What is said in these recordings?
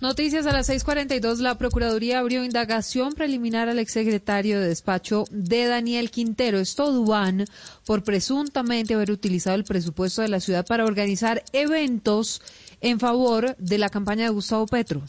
Noticias a las 6:42. La Procuraduría abrió indagación preliminar al exsecretario de despacho de Daniel Quintero, Estoduán, por presuntamente haber utilizado el presupuesto de la ciudad para organizar eventos en favor de la campaña de Gustavo Petro.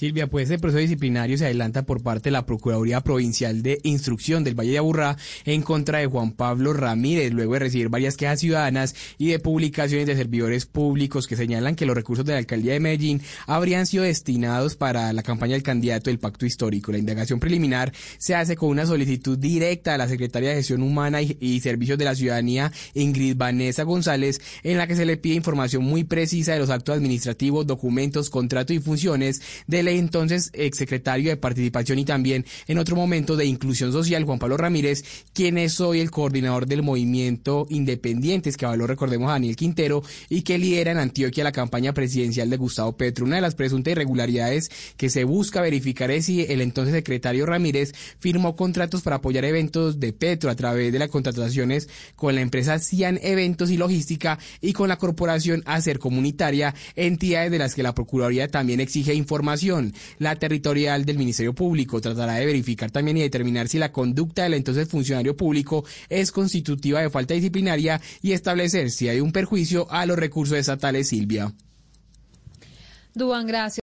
Silvia, pues este proceso disciplinario se adelanta por parte de la Procuraduría Provincial de Instrucción del Valle de Aburrá en contra de Juan Pablo Ramírez, luego de recibir varias quejas ciudadanas y de publicaciones de servidores públicos que señalan que los recursos de la alcaldía de Medellín habrían sido destinados para la campaña del candidato del pacto histórico. La indagación preliminar se hace con una solicitud directa a la secretaria de Gestión Humana y, y Servicios de la Ciudadanía, Ingrid Vanessa González, en la que se le pide información muy precisa de los actos administrativos, documentos, contratos y funciones del entonces exsecretario de Participación y también en otro momento de Inclusión Social, Juan Pablo Ramírez, quien es hoy el coordinador del movimiento Independientes, que habló, recordemos, a Daniel Quintero, y que lidera en Antioquia la campaña presidencial de Gustavo Petro. Una de las presuntas irregularidades que se busca verificar es si el entonces secretario Ramírez firmó contratos para apoyar eventos de Petro a través de las contrataciones con la empresa Cian Eventos y Logística y con la corporación Acer Comunitaria, entidades de las que la Procuraduría también exige información. La territorial del Ministerio Público tratará de verificar también y determinar si la conducta del entonces funcionario público es constitutiva de falta disciplinaria y establecer si hay un perjuicio a los recursos estatales, Silvia. Duan, gracias.